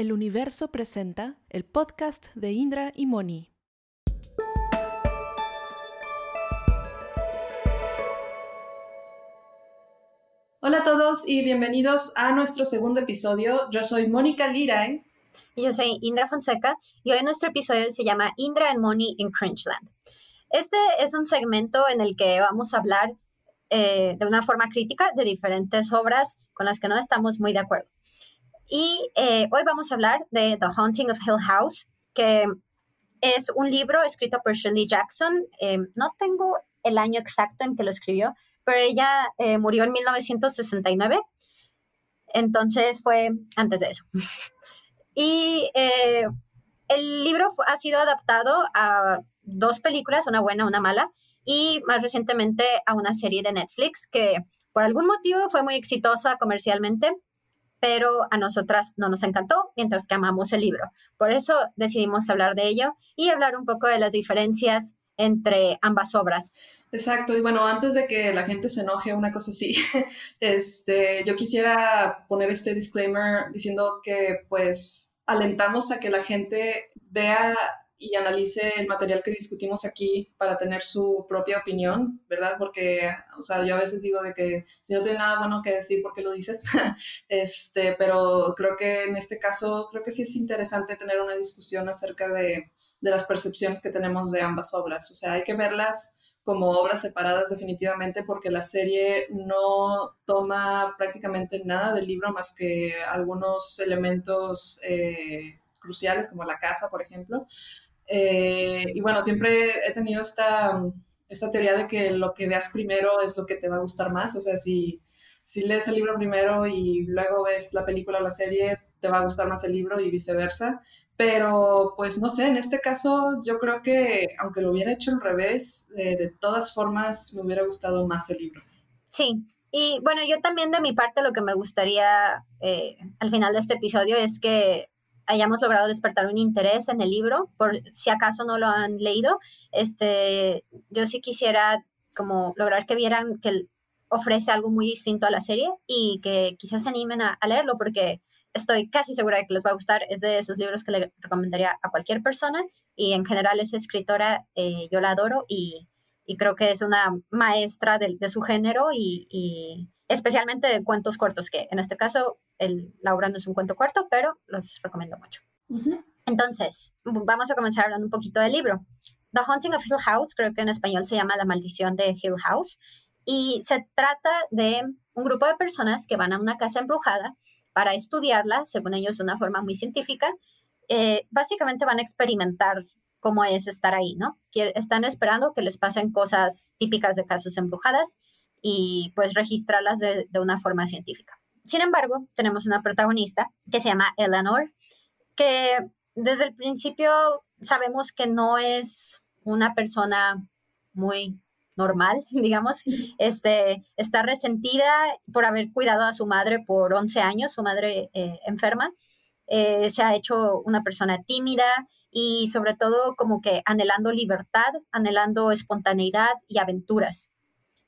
El Universo presenta el podcast de Indra y Moni. Hola a todos y bienvenidos a nuestro segundo episodio. Yo soy Mónica Liray. Y yo soy Indra Fonseca y hoy nuestro episodio se llama Indra and Moni in Cringeland. Este es un segmento en el que vamos a hablar eh, de una forma crítica de diferentes obras con las que no estamos muy de acuerdo. Y eh, hoy vamos a hablar de The Haunting of Hill House, que es un libro escrito por Shirley Jackson. Eh, no tengo el año exacto en que lo escribió, pero ella murió en 1969. Entonces fue antes de eso. y el libro ha sido adaptado a dos películas, una buena, una mala, y más recientemente a una serie de Netflix que por algún motivo fue muy exitosa comercialmente, pero a nosotras no nos encantó, mientras que amamos el libro. Por eso decidimos hablar de ello y hablar un poco de las diferencias entre ambas obras. Exacto, y bueno, antes de que la gente se enoje, una cosa así, este, yo quisiera poner este disclaimer diciendo que pues alentamos a que la gente vea y analice el material que discutimos aquí para tener su propia opinión, ¿verdad? Porque, o sea, yo a veces digo de que si no tiene nada bueno que decir, ¿por qué lo dices? este, pero creo que en este caso, creo que sí es interesante tener una discusión acerca de, de las percepciones que tenemos de ambas obras. O sea, hay que verlas como obras separadas definitivamente porque la serie no toma prácticamente nada del libro más que algunos elementos eh, cruciales como la casa, por ejemplo, eh, y bueno, siempre he tenido esta, esta teoría de que lo que veas primero es lo que te va a gustar más. O sea, si, si lees el libro primero y luego ves la película o la serie, te va a gustar más el libro y viceversa. Pero pues no sé, en este caso yo creo que aunque lo hubiera hecho al revés, eh, de todas formas me hubiera gustado más el libro. Sí, y bueno, yo también de mi parte lo que me gustaría eh, al final de este episodio es que hayamos logrado despertar un interés en el libro, por si acaso no lo han leído, este, yo sí quisiera como lograr que vieran que ofrece algo muy distinto a la serie y que quizás se animen a, leerlo porque estoy casi segura de que les va a gustar. Es de esos libros que le recomendaría a cualquier persona y en general esa escritora eh, yo la adoro y, y, creo que es una maestra de, de su género y, y especialmente de cuentos cortos, que en este caso el, la obra no es un cuento corto, pero los recomiendo mucho. Entonces, vamos a comenzar hablando un poquito del libro. The Haunting of Hill House, creo que en español se llama La Maldición de Hill House, y se trata de un grupo de personas que van a una casa embrujada para estudiarla, según ellos, de una forma muy científica. Eh, básicamente van a experimentar cómo es estar ahí, ¿no? Están esperando que les pasen cosas típicas de casas embrujadas y pues registrarlas de, una forma científica. Sin embargo, tenemos una protagonista que se llama Eleanor, que desde el principio sabemos que no es una persona muy normal, digamos. Este, está resentida por haber cuidado a su madre por 11 años, su madre eh, enferma. Eh, se ha hecho una persona tímida y sobre todo como que anhelando libertad, anhelando espontaneidad y aventuras.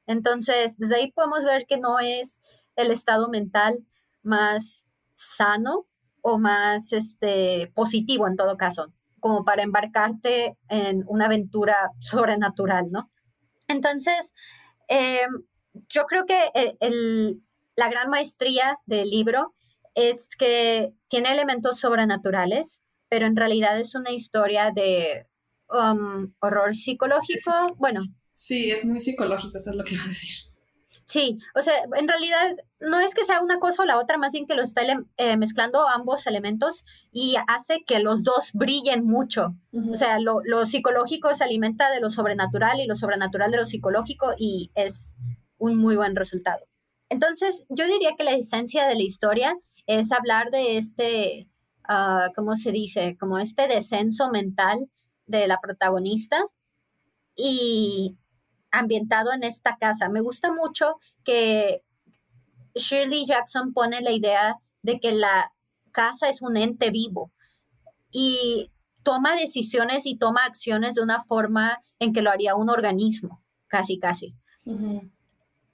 Entonces, desde ahí podemos ver que no es el estado mental más sano o más este, positivo en todo caso, como para embarcarte en una aventura sobrenatural, ¿no? Entonces, em, yo creo que la gran maestría del libro es que tiene elementos sobrenaturales, pero en realidad es una historia de um, horror psicológico. Bueno, Sí, es muy psicológico, eso es lo que iba a decir. Sí, o sea, en realidad no es que sea una cosa o la otra, más bien que lo está eh, mezclando ambos elementos y hace que los dos brillen mucho. O sea, lo, lo, psicológico se alimenta de lo sobrenatural y lo sobrenatural de lo psicológico y es un muy buen resultado. Entonces, yo diría que la esencia de la historia es hablar de este, uh, ¿cómo se dice? Como este descenso mental de la protagonista y ambientado en esta casa. Me gusta mucho que Shirley Jackson pone la idea de que la casa es un ente vivo y toma decisiones y toma acciones de una forma en que lo haría un organismo, casi, casi.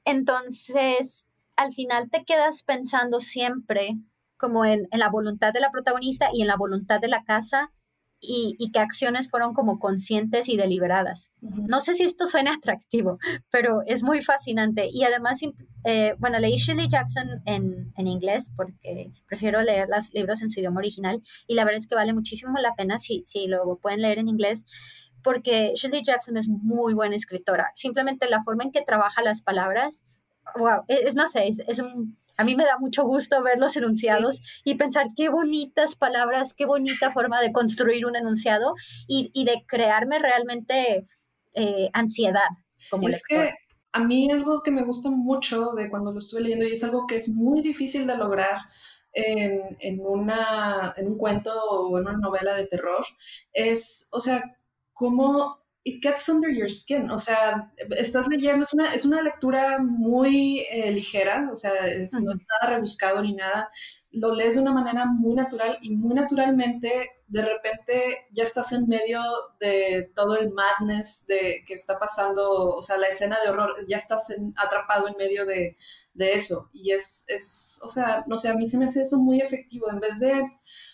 Entonces, al final te quedas pensando siempre como en, en, la voluntad de la protagonista y en la voluntad de la casa y, y que acciones fueron como conscientes y deliberadas. No sé si esto suena atractivo, pero es muy fascinante. Y además, eh, bueno, leí Shirley Jackson en, en, inglés porque prefiero leer los libros en su idioma original y la verdad es que vale muchísimo la pena si, si lo pueden leer en inglés porque Shirley Jackson es muy buena escritora. Simplemente la forma en que trabaja las palabras, wow, es, no sé, es, es un a mí me da mucho gusto ver los enunciados y pensar qué bonitas palabras, qué bonita forma de construir un enunciado y, y de crearme realmente eh, ansiedad como es que a mí algo que me gusta mucho de cuando lo estuve leyendo y es algo que es muy difícil de lograr en, en, una, en un cuento o en una novela de terror es, o sea, cómo it gets under your skin, o sea, estás leyendo, es una, es una lectura muy eh, ligera, o sea, no es nada rebuscado ni nada, lo lees de una manera muy natural y muy naturalmente de repente ya estás en medio de todo el madness de que está pasando, o sea, la escena de horror, ya estás atrapado en medio de, de eso. Y es, es, o sea, no sé, a mí se me hace eso muy efectivo, en vez de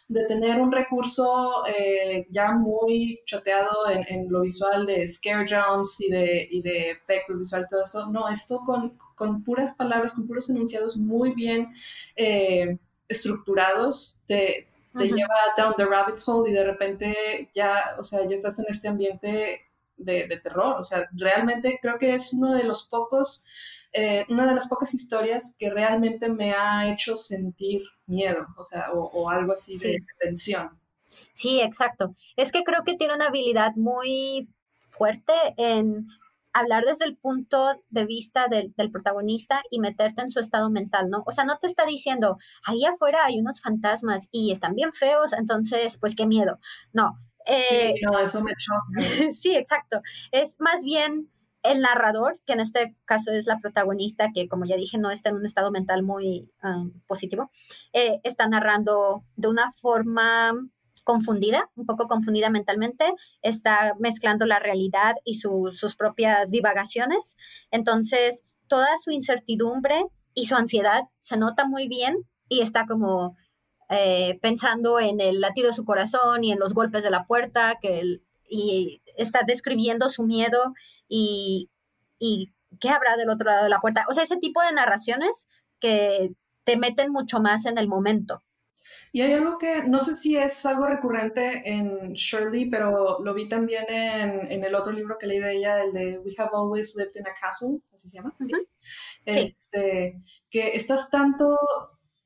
de tener un recurso eh, ya muy choteado en, lo visual de scare jumps y de, y de efectos visuales, todo eso. No, esto con, con puras palabras, con puros enunciados muy bien eh, estructurados, te, te lleva down the rabbit hole y de repente ya, o sea, ya estás en este ambiente de, de terror. O sea, realmente creo que es uno de los pocos eh, una de las pocas historias que realmente me ha hecho sentir miedo, o sea, o, algo así de tensión. Sí, exacto. Es que creo que tiene una habilidad muy fuerte en hablar desde el punto de vista del, protagonista y meterte en su estado mental, ¿no? O sea, no te está diciendo, ahí afuera hay unos fantasmas y están bien feos, entonces, pues qué miedo. No. Sí, eh, no, eso me choca. sí, exacto. Es más bien el narrador, que en este caso es la protagonista, que como ya dije no está en un estado mental muy um, positivo, eh, está narrando de una forma confundida, un poco confundida mentalmente, está mezclando la realidad y sus propias divagaciones. Entonces, toda su incertidumbre y su ansiedad se nota muy bien y está como eh, pensando en el latido de su corazón y en los golpes de la puerta, que el, y está describiendo su miedo y, y qué habrá del otro lado de la puerta. O sea, ese tipo de narraciones que te meten mucho más en el momento. Y hay algo que no sé si es algo recurrente en Shirley, pero lo vi también en, en el otro libro que leí de ella, el de We Have Always Lived in a Castle, así se llama. ¿Sí? Este, que estás tanto,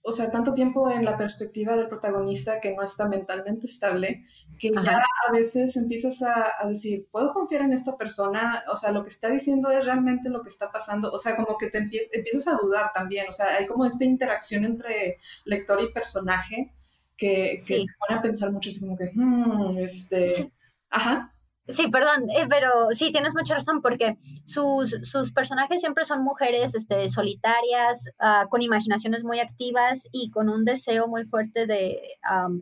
o sea, tanto tiempo en la perspectiva del protagonista que no está mentalmente estable, que ya a veces empiezas a, decir, ¿puedo confiar en esta persona? O sea, lo que está diciendo es realmente lo que está pasando. O sea, como que te empiezas a dudar también. O sea, hay como esta interacción entre lector y personaje que, que te pone a pensar mucho, así como que, hmm, este, ajá. Sí, perdón, eh, pero sí, tienes mucha razón, porque sus, sus personajes siempre son mujeres este, solitarias, ah, con imaginaciones muy activas y con un deseo muy fuerte de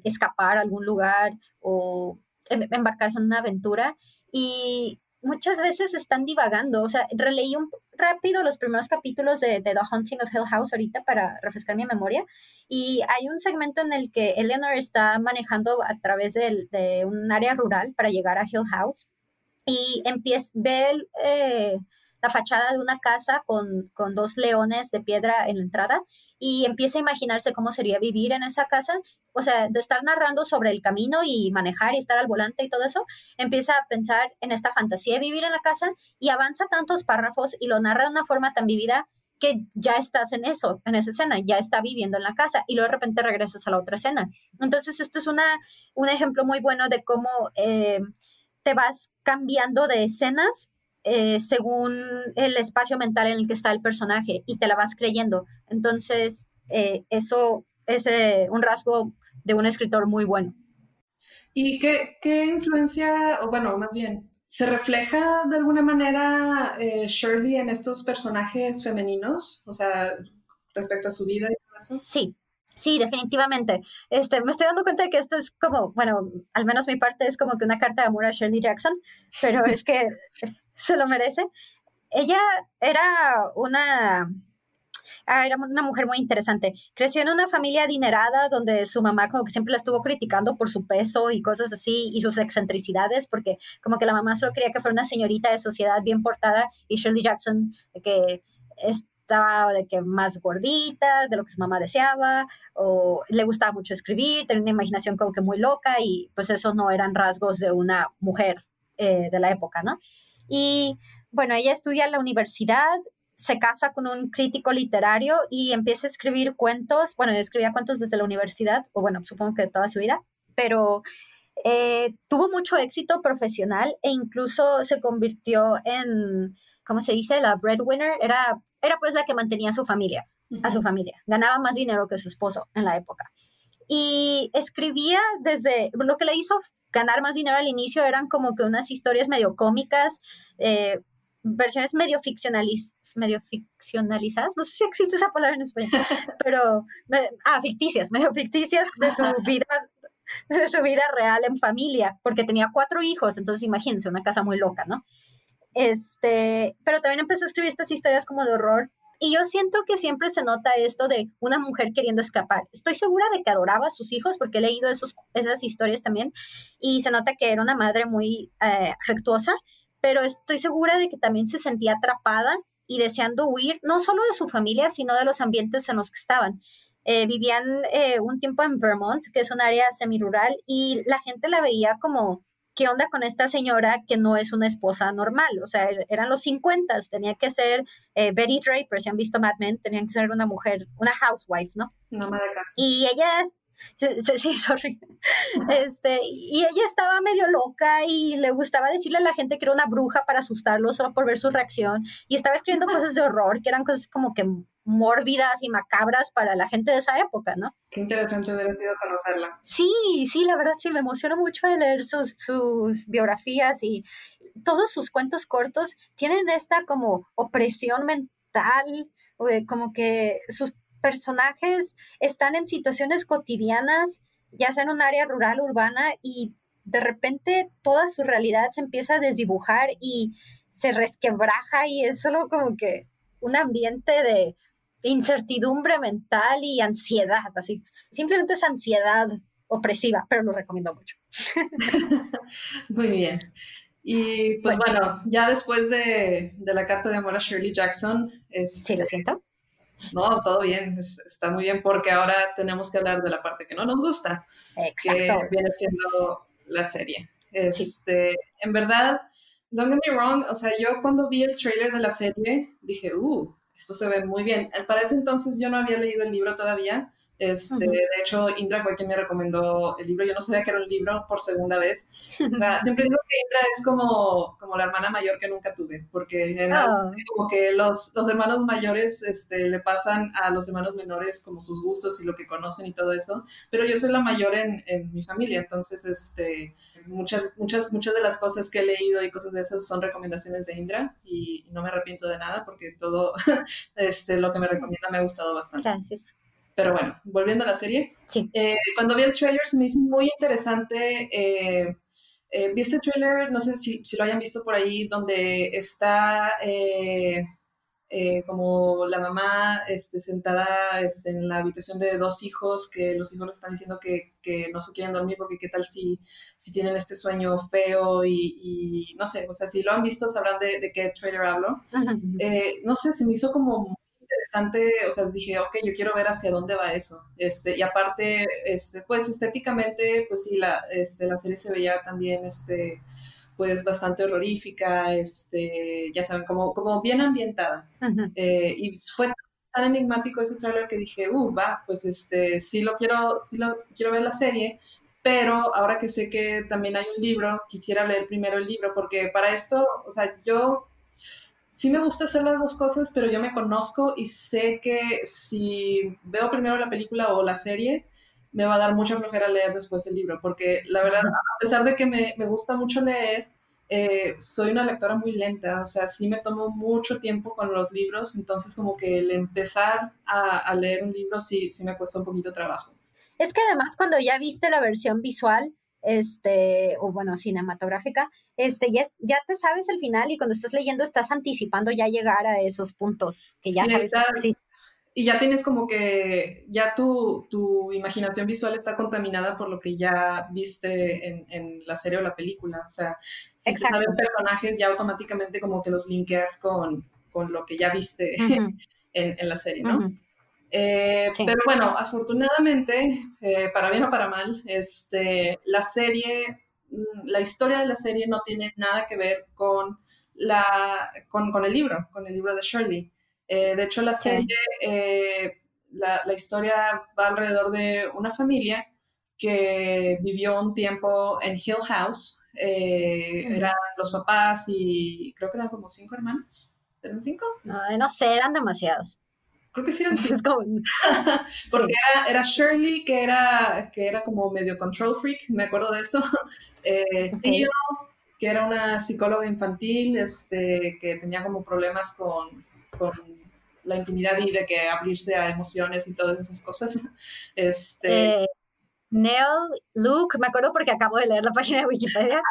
escapar a algún lugar o em, embarcarse en una aventura. Y muchas veces están divagando. O sea, releí un rápido los primeros capítulos de, The Haunting of Hill House ahorita para refrescar mi memoria. Y hay un segmento en el que Eleanor está manejando a través de, un área rural para llegar a Hill House y empieza, ve eh, la fachada de una casa con, con, dos leones de piedra en la entrada y empieza a imaginarse cómo sería vivir en esa casa. O sea, de estar narrando sobre el camino y manejar y estar al volante y todo eso, empieza a pensar en esta fantasía de vivir en la casa y avanza tantos párrafos y lo narra de una forma tan vivida que ya estás en eso, en esa escena, ya está viviendo en la casa y luego de repente regresas a la otra escena. Entonces, este es una, un ejemplo muy bueno de cómo eh, te vas cambiando de escenas eh, según el espacio mental en el que está el personaje y te la vas creyendo. Entonces, eh, eso es eh, un rasgo de un escritor muy bueno. ¿Y qué, qué, influencia, o bueno, más bien, se refleja de alguna manera Shirley en estos personajes femeninos? O sea, respecto a su vida y todo eso. Sí, Sí, definitivamente. Este, me estoy dando cuenta de que esto es como, bueno, al menos mi parte es como que una carta de amor a Shirley Jackson, pero es que se lo merece. Ella era una, Ah, era una mujer muy interesante. Creció en una familia adinerada donde su mamá como que siempre la estuvo criticando por su peso y cosas así y sus excentricidades porque como que la mamá solo quería que fuera una señorita de sociedad bien portada y Shirley Jackson que estaba de que más gordita, de lo que su mamá deseaba, o le gustaba mucho escribir, tenía una imaginación como que muy loca y pues eso no eran rasgos de una mujer eh, de la época, ¿no? Y bueno, ella estudia en la universidad, se casa con un crítico literario y empieza a escribir cuentos. Bueno, escribía cuentos desde la universidad, o bueno, supongo que toda su vida, pero eh, tuvo mucho éxito profesional e incluso se convirtió en, ¿cómo se dice? La breadwinner. Era, era pues la que mantenía a su familia, a su familia. Ganaba más dinero que su esposo en la época. Y escribía desde, lo que le hizo ganar más dinero al inicio eran como que unas historias medio cómicas, eh, versiones medio, medio ficcionalizadas, no sé si existe esa palabra en español, pero, ah, ficticias, medio ficticias de su vida de su vida real en familia, porque tenía cuatro hijos, entonces imagínense, una casa muy loca, ¿no? Este, pero también empezó a escribir estas historias como de horror y yo siento que siempre se nota esto de una mujer queriendo escapar. Estoy segura de que adoraba a sus hijos porque he leído esos, esas historias también y se nota que era una madre muy eh, afectuosa, pero estoy segura de que también se sentía atrapada y deseando huir no solo de su familia, sino de los ambientes en los que estaban. Eh, vivían eh, un tiempo en Vermont, que es un área semirural, y la gente la veía como ¿qué onda con esta señora que no es una esposa normal? O sea, er, eran los 50, tenía que ser eh, Betty Draper, si han visto Mad Men, tenía que ser una mujer, una housewife, ¿no? No me da caso. Y ella Sí, sí, sorry. Este, y ella estaba medio loca y le gustaba decirle a la gente que era una bruja para asustarlos solo por ver su reacción. Y estaba escribiendo cosas de horror, que eran cosas como que mórbidas y macabras para la gente de esa época, ¿no? Qué interesante hubiera sido conocerla. Sí, sí, la verdad sí, me emociona mucho de leer sus, sus biografías y todos sus cuentos cortos tienen esta como opresión mental, como que sus personajes están en situaciones cotidianas, ya sea en un área rural, urbana, y de repente toda su realidad se empieza a desdibujar y se resquebraja y es solo como que un ambiente de incertidumbre mental y ansiedad, así, simplemente es ansiedad opresiva, pero lo recomiendo mucho. Muy bien. Y pues bueno, ya después de, de, la carta de amor a Shirley Jackson, es, sí, lo siento. No, todo bien, está muy bien porque ahora tenemos que hablar de la parte que no nos gusta, Exacto. que viene siendo la serie. Este, En verdad, don't get me wrong, o sea, yo cuando vi el trailer de la serie dije, uh, esto se ve muy bien. Para ese entonces yo no había leído el libro todavía. Este, De hecho, Indra fue quien me recomendó el libro. Yo no sabía que era un libro por segunda vez. O sea, siempre digo que Indra es como, como la hermana mayor que nunca tuve, porque oh. como que los, los hermanos mayores este, le pasan a los hermanos menores como sus gustos y lo que conocen y todo eso. Pero yo soy la mayor en, en mi familia, entonces este, muchas, muchas, muchas de las cosas que he leído y cosas de esas son recomendaciones de Indra y no me arrepiento de nada porque todo este, lo que me recomienda me ha gustado bastante. Gracias. Pero bueno, volviendo a la serie. Sí. Eh, cuando vi el trailer se me hizo muy interesante. Eh, eh, vi este trailer, no sé si, si, lo hayan visto por ahí, donde está eh, como la mamá este, sentada este, en la habitación de dos hijos, que los hijos le están diciendo que, que, no se quieren dormir porque qué tal si, si tienen este sueño feo y, no sé, o sea, si lo han visto sabrán de, de qué trailer hablo. Eh, no sé, se me hizo como muy interesante, o sea, dije, ok, yo quiero ver hacia dónde va eso. Este, y aparte, este, pues estéticamente, pues sí, la, este, la serie se veía también, este, pues bastante horrorífica, este, ya saben, como, como bien ambientada. Eh, y fue tan enigmático ese trailer que dije, uh, va, pues este, sí lo quiero, sí lo, quiero ver la serie, pero ahora que sé que también hay un libro, quisiera leer primero el libro, porque para esto, o sea, yo sí me gusta hacer las dos cosas, pero yo me conozco y sé que si veo primero la película o la serie, me va a dar mucha flojera leer después el libro, porque la verdad, a pesar de que me, me gusta mucho leer, eh, soy una lectora muy lenta, o sea, sí me tomo mucho tiempo con los libros, entonces como que el empezar a, a leer un libro sí, sí me cuesta un poquito trabajo. Es que además cuando ya viste la versión visual, este, o bueno, cinematográfica, este, ya, ya te sabes el final y cuando estás leyendo estás anticipando ya llegar a esos puntos que ya sabes. sí y ya tienes como que, ya tu, tu, imaginación visual está contaminada por lo que ya viste en, en la serie o la película. O sea, si te salen personajes, ya automáticamente como que los linkeas con, con lo que ya viste en, en, la serie, ¿no? Eh, pero bueno, afortunadamente, eh, para bien o para mal, este, la serie, mm, la historia de la serie no tiene nada que ver con, la, con, con el libro, con el libro de Shirley. Eh, de hecho, la serie, eh, la, historia va alrededor de una familia que vivió un tiempo en Hill House. Eh, eran los papás y creo que eran como cinco hermanos. ¿Eran cinco? no sé, eran demasiados. Creo que sí eran cinco. Porque era, Shirley, que era, que era como medio control freak, me acuerdo de eso. Tío, que era una psicóloga infantil, este, que tenía como problemas con, con la intimidad y de que abrirse a emociones y todas esas cosas. Este... Eh, Nell, Luke, me acuerdo porque acabo de leer la página de Wikipedia.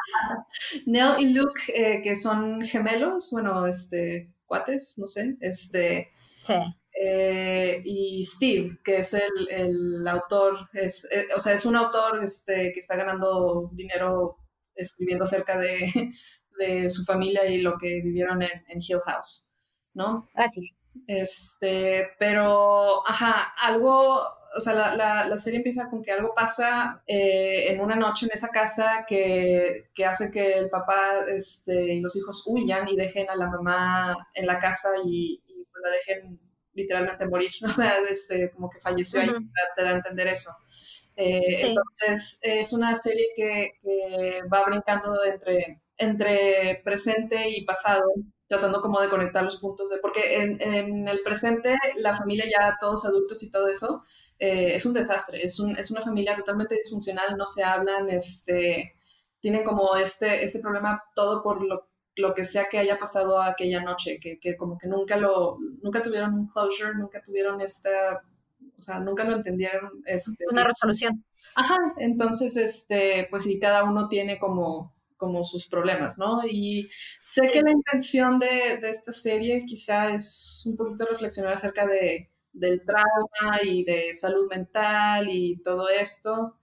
Nell y Luke, eh, que son gemelos, bueno, este, cuates, no sé, este... Sí. Eh, y Steve, que es el, el autor, es, o sea, es un autor este, que está ganando dinero escribiendo acerca de, de su familia y lo que vivieron en, en Hill House, ¿no? Ah, sí, sí. Este, pero, ajá, algo, o sea, la, la, serie empieza con que algo pasa eh, en una noche en esa casa que, que, hace que el papá este, y los hijos huyan y dejen a la mamá en la casa y, pues, la dejen literalmente morir, o sea, este, como que falleció ahí, te da a entender eso. Eh, entonces, es una serie que, que va brincando entre, entre presente y pasado tratando como de conectar los puntos de, porque en, en el presente la familia ya todos adultos y todo eso eh, es un desastre, es, un, es una familia totalmente disfuncional, no se hablan, este, tienen como este, ese problema todo por lo, lo que sea que haya pasado aquella noche, que, que, como que nunca lo, nunca tuvieron un closure, nunca tuvieron esta, o sea, nunca lo entendieron. Este, una resolución. Ajá, entonces, este, pues sí, cada uno tiene como como sus problemas, ¿no? Y sé que la intención de, de, esta serie quizá es un poquito reflexionar acerca de, del trauma y de salud mental y todo esto,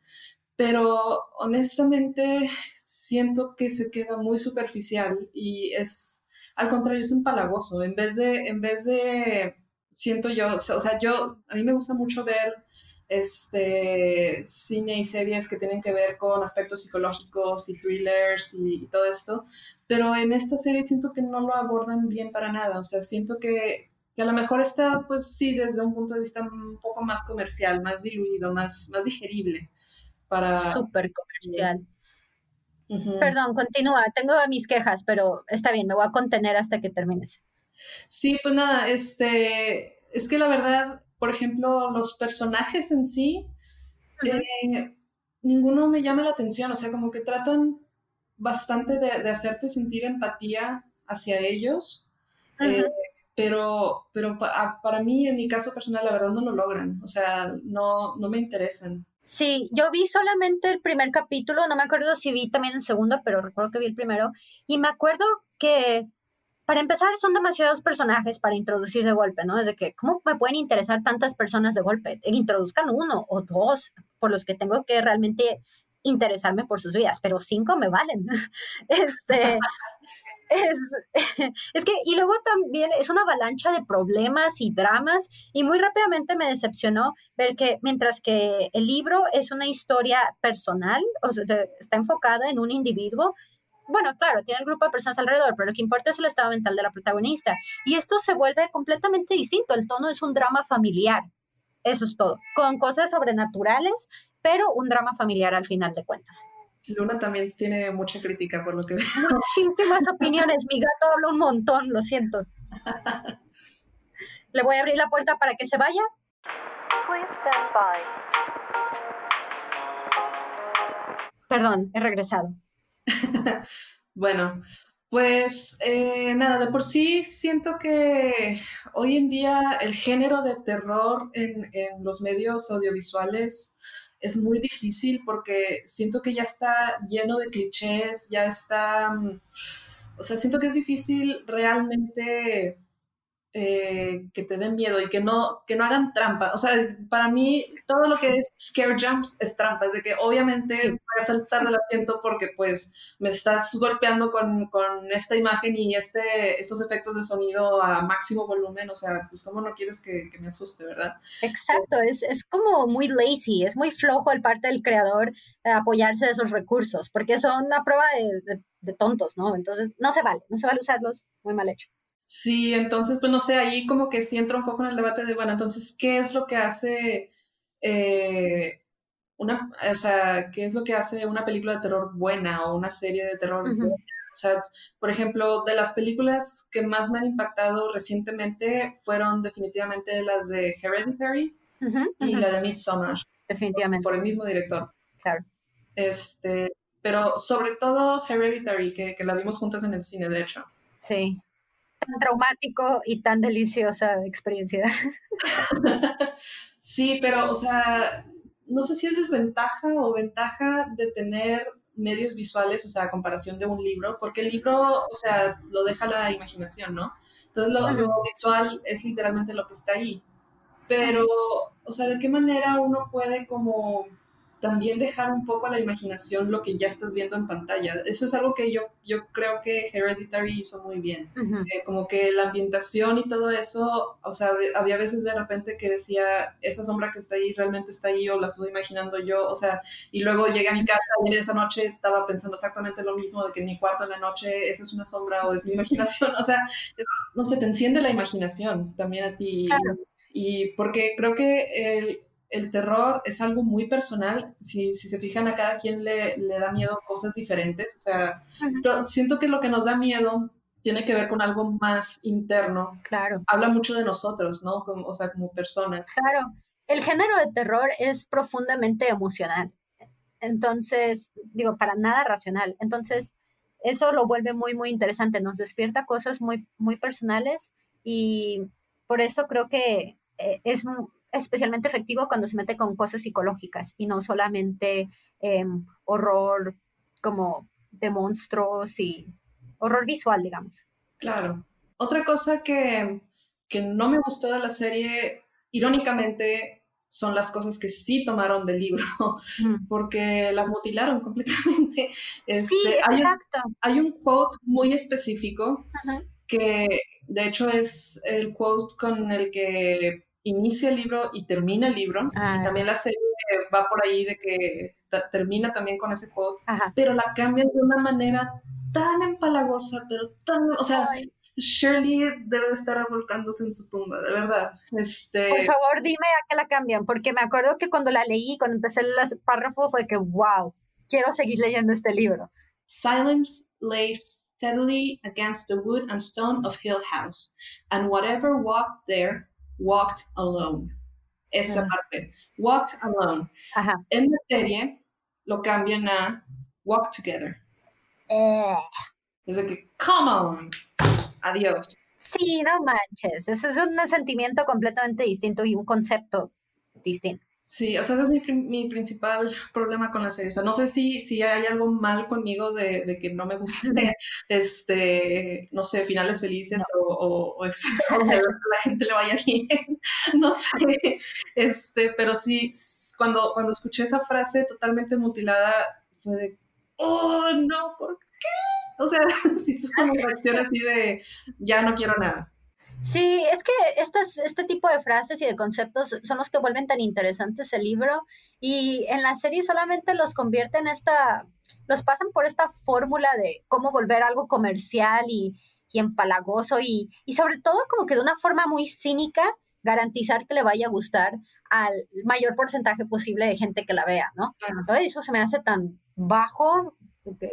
pero honestamente siento que se queda muy superficial y es, al contrario, es empalagoso. En vez de, en vez de, siento yo, o sea, yo, a mí me gusta mucho ver este, cine y series que tienen que ver con aspectos psicológicos y thrillers y, todo esto, pero en esta serie siento que no lo abordan bien para nada, o sea, siento que, que a lo mejor está, pues sí, desde un punto de vista un poco más comercial, más diluido, más, más digerible para... Súper comercial. Perdón, continúa, tengo mis quejas, pero está bien, me voy a contener hasta que termines. Sí, pues nada, este, es que la verdad, por ejemplo, los personajes en sí, eh, ninguno me llama la atención, o sea, como que tratan bastante de, hacerte sentir empatía hacia ellos, eh, pero, pero para mí, en mi caso personal, la verdad no lo logran, o sea, no, no me interesan. Sí, yo vi solamente el primer capítulo, no me acuerdo si vi también el segundo, pero recuerdo que vi el primero, y me acuerdo que para empezar, son demasiados personajes para introducir de golpe, ¿no? Desde que, ¿cómo me pueden interesar tantas personas de golpe? Introduzcan uno o dos por los que tengo que realmente interesarme por sus vidas, pero cinco me valen. Este, es, es que, y luego también es una avalancha de problemas y dramas, y muy rápidamente me decepcionó ver que mientras que el libro es una historia personal, o sea, está enfocada en un individuo, bueno, claro, tiene el grupo de personas alrededor, pero lo que importa es el estado mental de la protagonista. Y esto se vuelve completamente distinto. El tono es un drama familiar. Eso es todo. Con cosas sobrenaturales, pero un drama familiar al final de cuentas. Luna también tiene mucha crítica por lo que veo. Muchísimas opiniones. Mi gato habla un montón, lo siento. Le voy a abrir la puerta para que se vaya. Perdón, he regresado. bueno, pues eh, nada, de por sí siento que hoy en día el género de terror en, los medios audiovisuales es muy difícil porque siento que ya está lleno de clichés, ya está, mm, o sea, siento que es difícil realmente eh, que te den miedo y que no, que no hagan trampa. O sea, para mí todo lo que es scare jumps es trampa. Es de que obviamente voy a saltar del asiento porque pues me estás golpeando con, con, esta imagen y este, estos efectos de sonido a máximo volumen. O sea, pues cómo no quieres que, que me asuste, ¿verdad? Exacto, es, es, como muy lazy, es muy flojo el parte del creador apoyarse de esos recursos porque son una prueba de, de tontos, ¿no? Entonces no se vale, no se vale usarlos, muy mal hecho. Sí, entonces, pues no sé, ahí como que sí entra un poco en el debate de, bueno, entonces, ¿qué es lo que hace eh, una, o sea, qué es lo que hace una película de terror buena o una serie de terror buena? O sea, por ejemplo, de las películas que más me han impactado recientemente fueron definitivamente las de Hereditary y la de Midsommar. Definitivamente. Por el mismo director. Claro. Este, pero sobre todo Hereditary, que, que la vimos juntas en el cine, de hecho. Sí, tan traumático y tan deliciosa experiencia. Sí, pero, o sea, no sé si es desventaja o ventaja de tener medios visuales, o sea, a comparación de un libro, porque el libro, o sea, lo deja la imaginación, ¿no? Entonces, lo, lo visual es literalmente lo que está ahí. Pero, o sea, ¿de qué manera uno puede como también dejar un poco a la imaginación lo que ya estás viendo en pantalla. Eso es algo que yo, yo creo que Hereditary hizo muy bien. Eh, como que la ambientación y todo eso, o sea, había veces de repente que decía, esa sombra que está ahí realmente está ahí o la estoy imaginando yo, o sea, y luego llegué a mi casa y esa noche estaba pensando exactamente lo mismo, de que en mi cuarto en la noche esa es una sombra o es mi imaginación, o sea, no sé, te enciende la imaginación también a ti. Y porque creo que el el terror es algo muy personal. Si, si se fijan, a cada quien le, le, da miedo cosas diferentes. O sea, siento que lo que nos da miedo tiene que ver con algo más interno. Claro. Habla mucho de nosotros, ¿no? Como, o sea, como personas. Claro. El género de terror es profundamente emocional. Entonces, digo, para nada racional. Entonces, eso lo vuelve muy, muy interesante. Nos despierta cosas muy, muy personales y por eso creo que eh, es especialmente efectivo cuando se mete con cosas psicológicas y no solamente em, horror como de monstruos y horror visual, digamos. Claro. Otra cosa que, que no me gustó de la serie, irónicamente, son las cosas que sí tomaron del libro, porque las mutilaron completamente. Este, sí, exacto. Hay un, quote muy específico que, de hecho, es el quote con el que inicia el libro y termina el libro. Y ah. también la serie va por ahí de que termina también con ese quote, pero la cambian de una manera tan empalagosa, pero tan, o sea, Shirley debe de estar volcándose en su tumba, de verdad. Este... Por favor, dime a qué la cambian, porque me acuerdo que cuando la leí, cuando empecé el párrafo, fue que, wow, quiero seguir leyendo este libro. Silence lay steadily against the wood and stone of Hill House, and whatever walked there walked alone. Esa parte. Walked alone. En la serie lo cambian a walk together. Eh. Es de que, come on. Adiós. Sí, no manches. Eso es un sentimiento completamente distinto y un concepto distinto. Sí, o sea, ese es mi, mi, principal problema con la serie. O sea, no sé si, si hay algo mal conmigo de, de que no me guste, este, no sé, finales felices o, o, este, que la gente le vaya bien, no sé, este, pero sí, cuando, cuando escuché esa frase totalmente mutilada, fue de, oh, no, ¿por qué? O sea, si tú una reacción así de, ya no quiero nada. Sí, es que estas, este tipo de frases y de conceptos son los que vuelven tan interesantes el libro y en la serie solamente los convierten en esta, los pasan por esta fórmula de cómo volver algo comercial y, y empalagoso y, y sobre todo como que de una forma muy cínica garantizar que le vaya a gustar al mayor porcentaje posible de gente que la vea, ¿no? Entonces eso se me hace tan bajo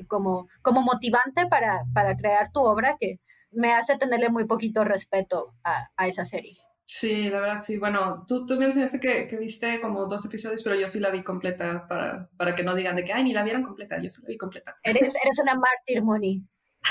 como, como motivante para, para crear tu obra que me hace tenerle muy poquito respeto a, a esa serie. Sí, la verdad, sí. Bueno, tú, tú mencionaste que, que, viste como dos episodios, pero yo sí la vi completa para, para que no digan de que, ay, ni la vieron completa, yo sí la vi completa. Eres, eres una mártir, Moni.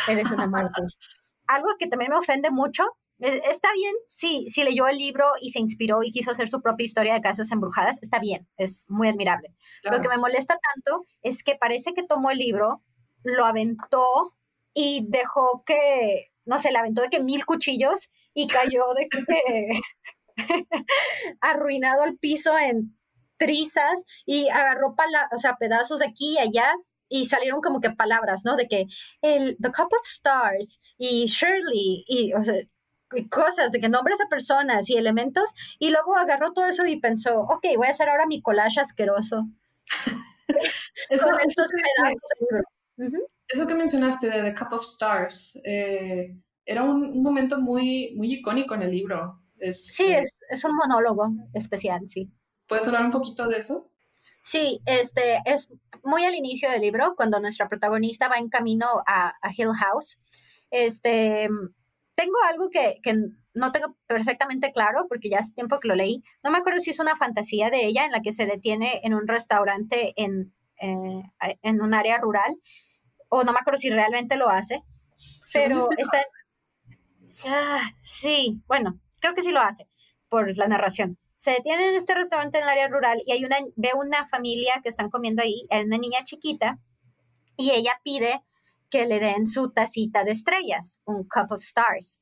Eres una mártir. Algo que también me ofende mucho, está bien si, si leyó el libro y se inspiró y quiso hacer su propia historia de casas embrujadas, está bien, es muy admirable. Lo que me molesta tanto es que parece que tomó el libro, lo aventó y dejó que no sé, le aventó de que mil cuchillos y cayó de que arruinado al piso en trizas y agarró o sea, pedazos de aquí y allá y salieron como que palabras, ¿no? De que el The Cup of Stars y Shirley y, o sea, cosas, de que nombres de personas y elementos, y luego agarró todo eso y pensó, ok, voy a hacer ahora mi collage asqueroso. eso, con estos pedazos de libro. Eso que mencionaste de The Cup of Stars, eh, era un, momento muy, muy icónico en el libro. sí, eh, es, es, un monólogo especial, sí. ¿Puedes hablar un poquito de eso? Sí, este es muy al inicio del libro, cuando nuestra protagonista va en camino a, a Hill House. Este, tengo algo que, que, no tengo perfectamente claro porque ya hace tiempo que lo leí. No me acuerdo si es una fantasía de ella en la que se detiene en un restaurante en, eh, en un área rural o no me acuerdo si realmente lo hace. Pero está... Ah, sí, bueno, creo que sí lo hace por la narración se detienen en este restaurante en el área rural y hay una, ve una familia que están comiendo ahí, hay una niña chiquita, y ella pide que le den su tacita de estrellas, un cup of stars.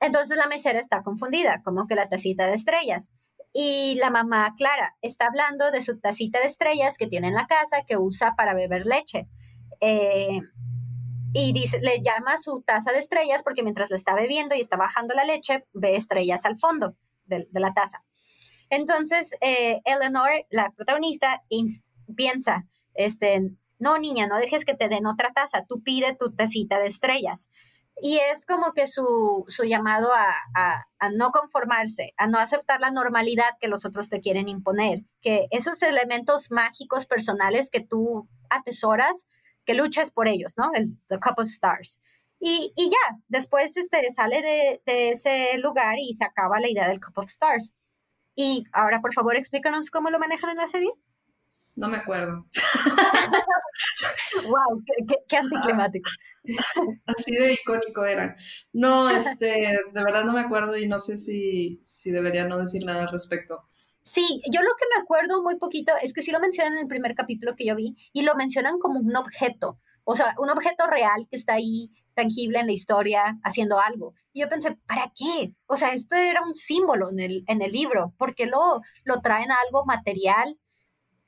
Entonces la mesera está confundida, como que la tacita de estrellas. Y la mamá, Clara, está hablando de su tacita de estrellas que tiene en la casa, que usa para beber leche. Eh, y dice, le llama su taza de estrellas porque mientras la está bebiendo y está bajando la leche, ve estrellas al fondo de la taza. Entonces, eh, Eleanor, la protagonista, piensa, este, no, niña, no dejes que te den otra taza, tú pide tu tacita de estrellas. Y es como que su, llamado a, no conformarse, a no aceptar la normalidad que los otros te quieren imponer, que esos elementos mágicos personales que tú atesoras, que luches por ellos, ¿no? El The Cup of Stars. Y, ya, después este, sale de, de, ese lugar y se acaba la idea del Cup of Stars. Y ahora, por favor, explícanos cómo lo manejan en la serie. No me acuerdo. wow, qué, anticlimático. Así de icónico era. No, este, de verdad no me acuerdo y no sé si, si debería no decir nada al respecto. Sí, yo lo que me acuerdo muy poquito es que sí lo mencionan en el primer capítulo que yo vi y lo mencionan como un objeto, o sea, un objeto real que está ahí tangible en la historia haciendo algo. Y yo pensé, ¿para qué? O sea, esto era un símbolo en el, en el libro, ¿por qué lo, lo traen a algo material?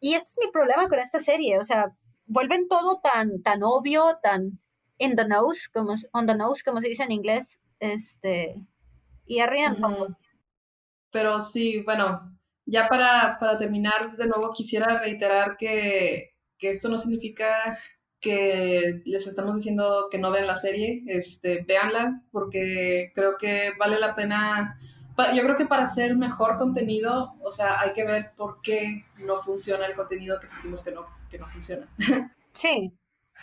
Y este es mi problema con esta serie, o sea, vuelven todo tan, tan obvio, tan in the nose, como, on the nose, como se dice en inglés, este, y arruinan Pero sí, bueno, ya para, para terminar, de nuevo quisiera reiterar que, que esto no significa que les estamos diciendo que no vean la serie, este, véanla, porque creo que vale la pena. Yo creo que para hacer mejor contenido, o sea, hay que ver por qué no funciona el contenido que sentimos que no, que no funciona. Sí.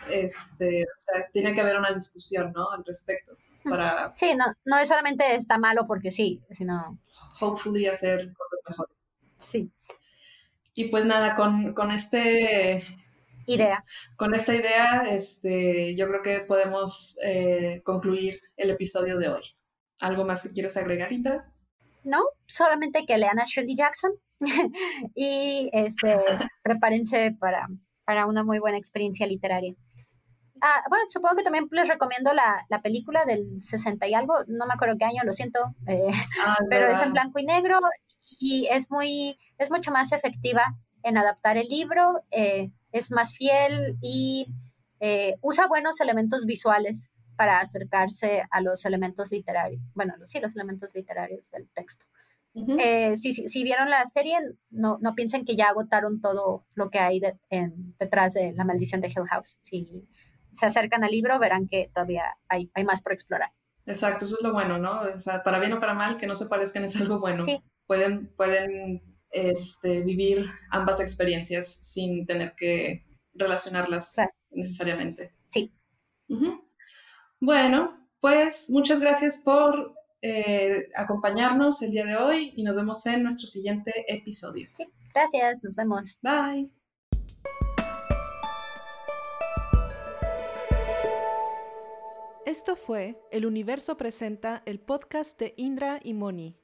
Este, o sea, tiene que haber una discusión, ¿no? Al respecto. Para, sí, no, no es solamente está malo porque sí, sino... Hopefully hacer cosas mejores. Sí. Y pues nada, con, con este idea. Con esta idea, este, yo creo que podemos eh, concluir el episodio de hoy. ¿Algo más que quieres agregar, Indra? No, solamente que lean a Shirley Jackson y este, prepárense para, para una muy buena experiencia literaria. Ah, bueno, supongo que también les recomiendo la, la, película del 60 y algo, no me acuerdo qué año, lo siento, eh, ah, pero es en blanco y negro y es muy, es mucho más efectiva en adaptar el libro. Eh, es más fiel y eh, usa buenos elementos visuales para acercarse a los elementos literarios, bueno, sí, los elementos literarios del texto. Eh, si, vieron la serie, no, no piensen que ya agotaron todo lo que hay detrás de La maldición de Hill House. Si se acercan al libro, verán que todavía hay, hay más por explorar. Exacto, eso es lo bueno, ¿no? O sea, para bien o para mal, que no se parezcan es algo bueno. Sí. Pueden, pueden este, vivir ambas experiencias sin tener que relacionarlas necesariamente. Sí. Bueno, pues muchas gracias por eh, acompañarnos el día de hoy y nos vemos en nuestro siguiente episodio. Sí, gracias, nos vemos. Bye. Esto fue El Universo Presenta, el podcast de Indra y Moni.